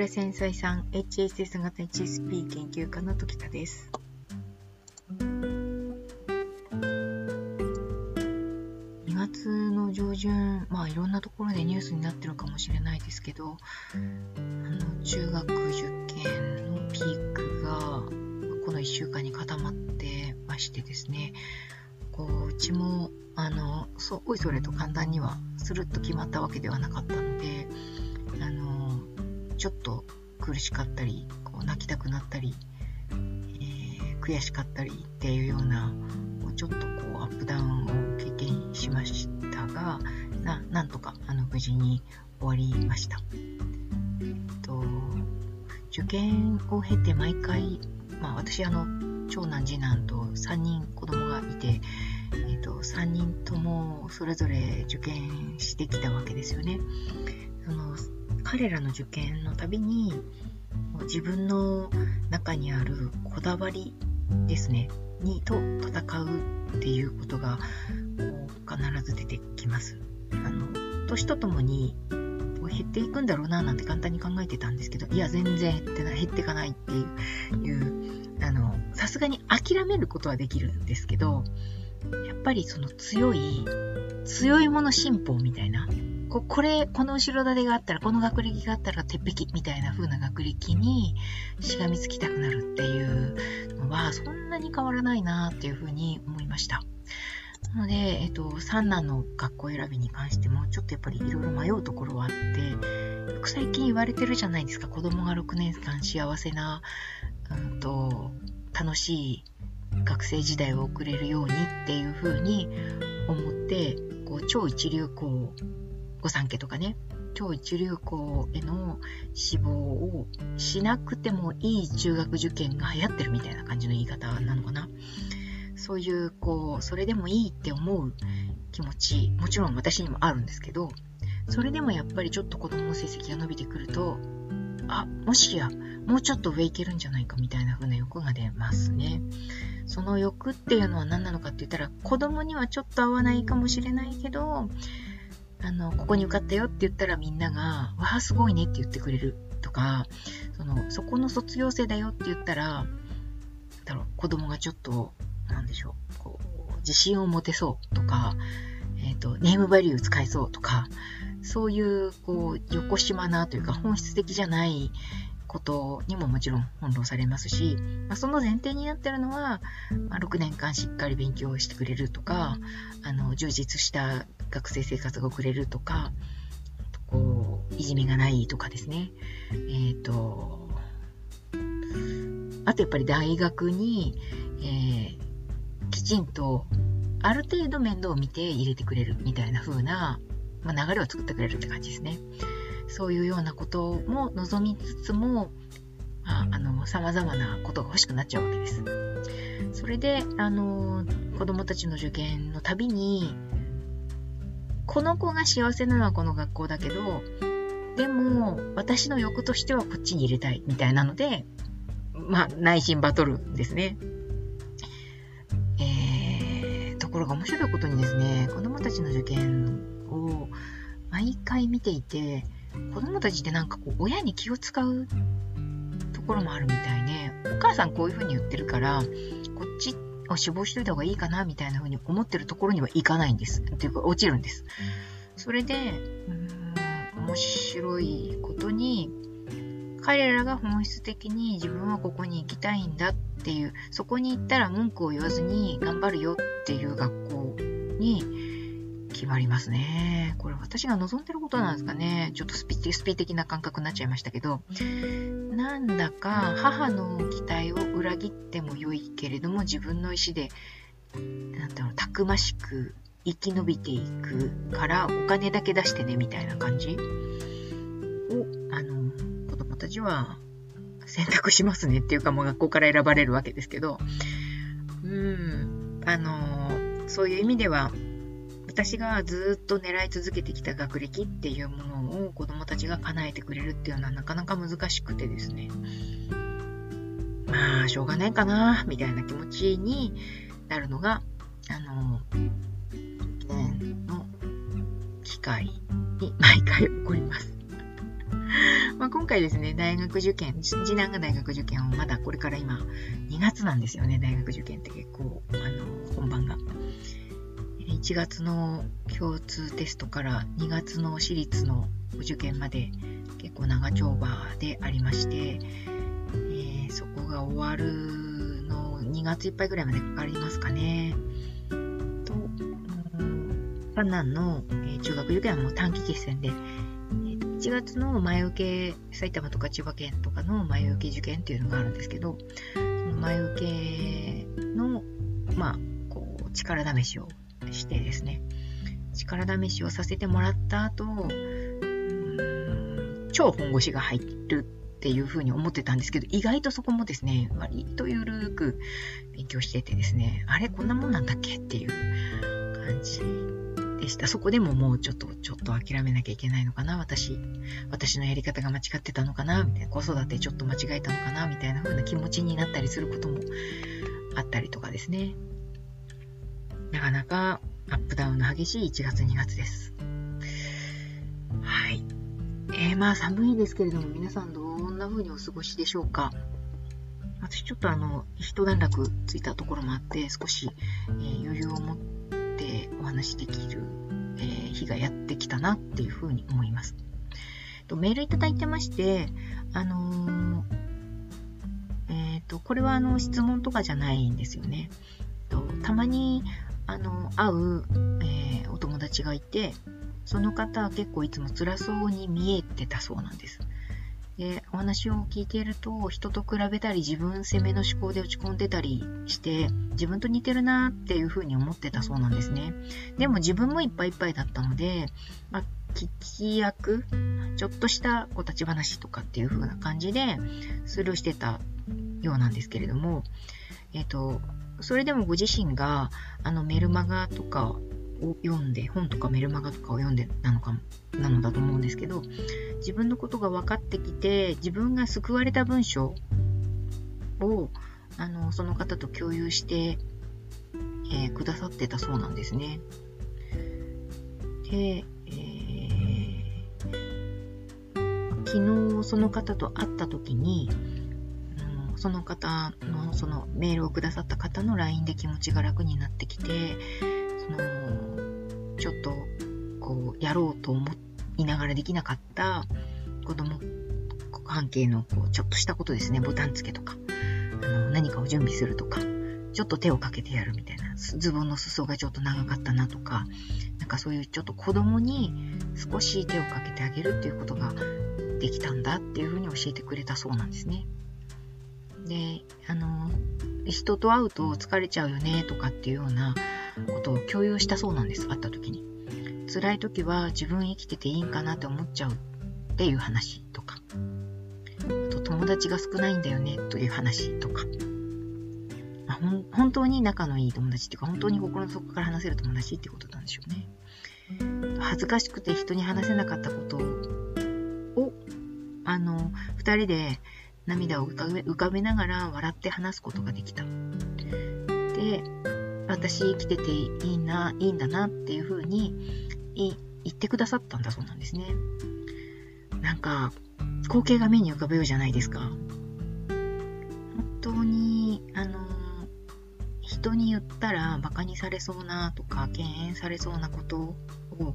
倉繊細さん HSS 型 HSP 研究家の時田です。2月の上旬、まあいろんなところでニュースになってるかもしれないですけど、あの中学受験のピークがこの1週間に固まってましてですね、こううちもあのそおいそれと簡単にはするっと決まったわけではなかったので、あのちょっと苦しかったりこう泣きたくなったり、えー、悔しかったりっていうようなちょっとこうアップダウンを経験しましたがななんとかあの無事に終わりました。えっと、受験を経て毎回、まあ、私あの長男次男と3人子供がいて、えっと、3人ともそれぞれ受験してきたわけですよね。その彼らの受験のたびに自分の中にあるこだわりですねにと戦うっていうことがこう必ず出てきます。あの年とともに減っていくんだろうななんて簡単に考えてたんですけどいや全然減ってない減っていかないっていうあのさすがに諦めることはできるんですけどやっぱりその強い強いもの進歩みたいなここれ、この後ろ盾があったら、この学歴があったら鉄壁みたいな風な学歴にしがみつきたくなるっていうのは、そんなに変わらないなっていう風に思いました。なので、えっと、三男の学校選びに関しても、ちょっとやっぱりいろいろ迷うところはあって、よく最近言われてるじゃないですか、子供が6年間幸せな、うんと、楽しい学生時代を送れるようにっていう風に思って、こう超一流校御三家とかね、超一流校への志望をしなくてもいい中学受験が流行ってるみたいな感じの言い方なのかな。そういう、こう、それでもいいって思う気持ち、もちろん私にもあるんですけど、それでもやっぱりちょっと子供の成績が伸びてくると、あ、もしや、もうちょっと上いけるんじゃないかみたいな風な欲が出ますね。その欲っていうのは何なのかって言ったら、子供にはちょっと合わないかもしれないけど、あの、ここに受かったよって言ったらみんなが、わあ、すごいねって言ってくれるとか、その、そこの卒業生だよって言ったら、だろう、子供がちょっと、なんでしょう、こう、自信を持てそうとか、えっ、ー、と、ネームバリュー使えそうとか、そういう、こう、横島なというか本質的じゃないことにももちろん翻弄されますし、まあ、その前提になってるのは、まあ、6年間しっかり勉強してくれるとか、あの、充実した学生生活が送れるとか、こう、いじめがないとかですね。えっ、ー、と、あとやっぱり大学に、えー、きちんと、ある程度面倒を見て入れてくれるみたいな風な、まあ、流れを作ってくれるって感じですね。そういうようなことも望みつつも、まあ、あの、様々なことが欲しくなっちゃうわけです。それで、あの、子供たちの受験のたびに、この子が幸せなのはこの学校だけど、でも、私の欲としてはこっちに入れたい、みたいなので、まあ、内心バトルですね。えー、ところが面白いことにですね、子供たちの受験を毎回見ていて、子供たちってなんかこう、親に気を使うところもあるみたいね。お母さんこういう風に言ってるから、こっちを死亡しといた方がいいかな、みたいな風に思ってるところにはいかないんです。っていうか、落ちるんです。それで、うん、面白いことに、彼らが本質的に自分はここに行きたいんだっていう、そこに行ったら文句を言わずに頑張るよっていう学校に決まりますね。これ私が望んでることなんですかね。ちょっとスピスピ的な感覚になっちゃいましたけど、なんだか母の期待を裏切っても良いけれども自分の意思で、なんだろう、たくましく生き延びていくからお金だけ出してねみたいな感じ？を、あの、子供たちは選択しますねっていうかもう学校から選ばれるわけですけど、うん、あの、そういう意味では、私がずっと狙い続けてきた学歴っていうものを子供たちが叶えてくれるっていうのはなかなか難しくてですね。まあ、しょうがないかな、みたいな気持ちになるのが、あの、記念の機会に毎回起こります。まあ、今回ですね、大学受験、次男が大学受験をまだこれから今、2月なんですよね、大学受験って結構、あの、本番が。1月の共通テストから2月の私立の受験まで結構長丁場でありまして、えー、そこが終わるの2月いっぱいぐらいまでかかりますかね。と、三男の、えー、中学受験はもう短期決戦で、えー、1月の前受け、埼玉とか千葉県とかの前受け受験っていうのがあるんですけど、その前受けの、まあ、こう、力試しをしてですね、力試しをさせてもらった後、超本腰が入るっていうふうに思ってたんですけど、意外とそこもですね、割とゆるく勉強しててですね、あれこんなもんなんだっけっていう感じでした。そこでももうちょっと、ちょっと諦めなきゃいけないのかな、私。私のやり方が間違ってたのかな、みたいな。子育てちょっと間違えたのかな、みたいな風な気持ちになったりすることもあったりとかですね。なかなかアップダウンの激しい1月2月です。はい。えー、まあ寒いですけれども皆さんどんな風にお過ごしでしょうか？私ちょっとあの、一段落ついたところもあって少し、えー、余裕を持ってお話しできる、えー、日がやってきたなっていう風に思います。とメールいただいてまして、あのえっ、と、これはあの質問とかじゃないんですよね。とたまにあの、会う、えー、お友達がいて、その方は結構いつも辛そうに見えてたそうなんです。で、お話を聞いていると、人と比べたり自分責めの思考で落ち込んでたりして、自分と似てるなっていうふうに思ってたそうなんですね。でも自分もいっぱいいっぱいだったので、まあ、聞き役、ちょっとしたこう立ち話とかっていう風な感じでスルーしてたようなんですけれども、えっ、ー、と、それでもご自身があのメルマガとかを読んで、本とかメルマガとかを読んでなのか、なのだと思うんですけど、自分のことが分かってきて、自分が救われた文章を、あの、その方と共有して、えー、くださってたそうなんですね。で、えー、昨日その方と会った時に、その方の、そのメールをくださった方の LINE で気持ちが楽になってきて、その、ちょっと、こう、やろうと思いながらできなかった子供関係の、こう、ちょっとしたことですね、ボタン付けとか、あの、何かを準備するとか、ちょっと手をかけてやるみたいな、ズボンの裾がちょっと長かったなとか、なんかそういうちょっと子供に少し手をかけてあげるっていうことができたんだっていうふうに教えてくれたそうなんですね。で、あの、人と会うと疲れちゃうよねとかっていうようなことを共有したそうなんです、会った時に。辛い時は自分生きてていいんかなって思っちゃうっていう話とか。あと友達が少ないんだよねという話とか。まあ、本当に仲のいい友達っていうか、本当に心の底から話せる友達っていうことなんでしょうね。恥ずかしくて人に話せなかったことを、あの、二人で涙を浮かべながら笑って話すことができた。で、私生きてていいな、いいんだなっていうふうに言ってくださったんだそうなんですね。なんか、光景が目に浮かぶようじゃないですか。本当に、あの、人に言ったら馬鹿にされそうなとか敬遠されそうなことを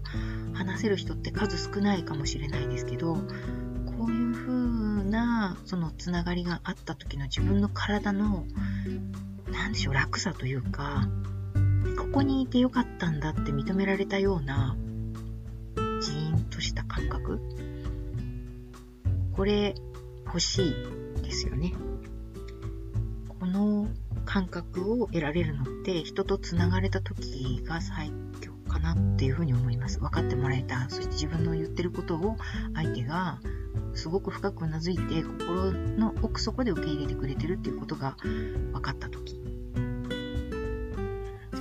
話せる人って数少ないかもしれないですけどこういう風なそのつながりがあった時の自分の体の何でしょう楽さというかここにいてよかったんだって認められたようなジーンとした感覚。これ欲しいですよね。この感覚を得られるのって人とつながれた時が最強かなっていうふうに思います。分かってもらえた。そして自分の言ってることを相手がすごく深くうなずいて心の奥底で受け入れてくれてるっていうことが分かった時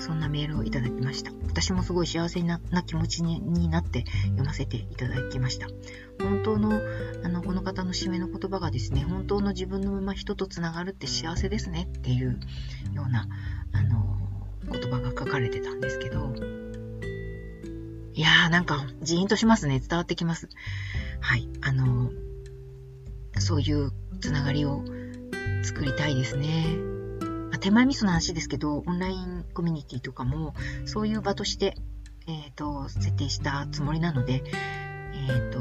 そんなメールをいただきました。私もすごい幸せな気持ちになって読ませていただきました。本当のあのこの方の締めの言葉がですね本当の自分のまま人とつながるって幸せですねっていうようなあの言葉が書かれてたんですけど。いやーなんかジーンとしますね。伝わってきます。はい。あのそういうつながりを作りたいですね。まあ、手前味噌の話ですけど、オンラインコミュニティとかも、そういう場として、えっ、ー、と、設定したつもりなので、えっ、ー、と、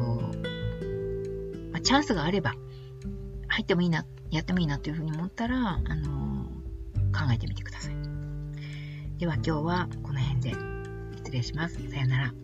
まあ、チャンスがあれば、入ってもいいな、やってもいいなというふうに思ったら、あの考えてみてください。では今日はこの辺で失礼します。さよなら。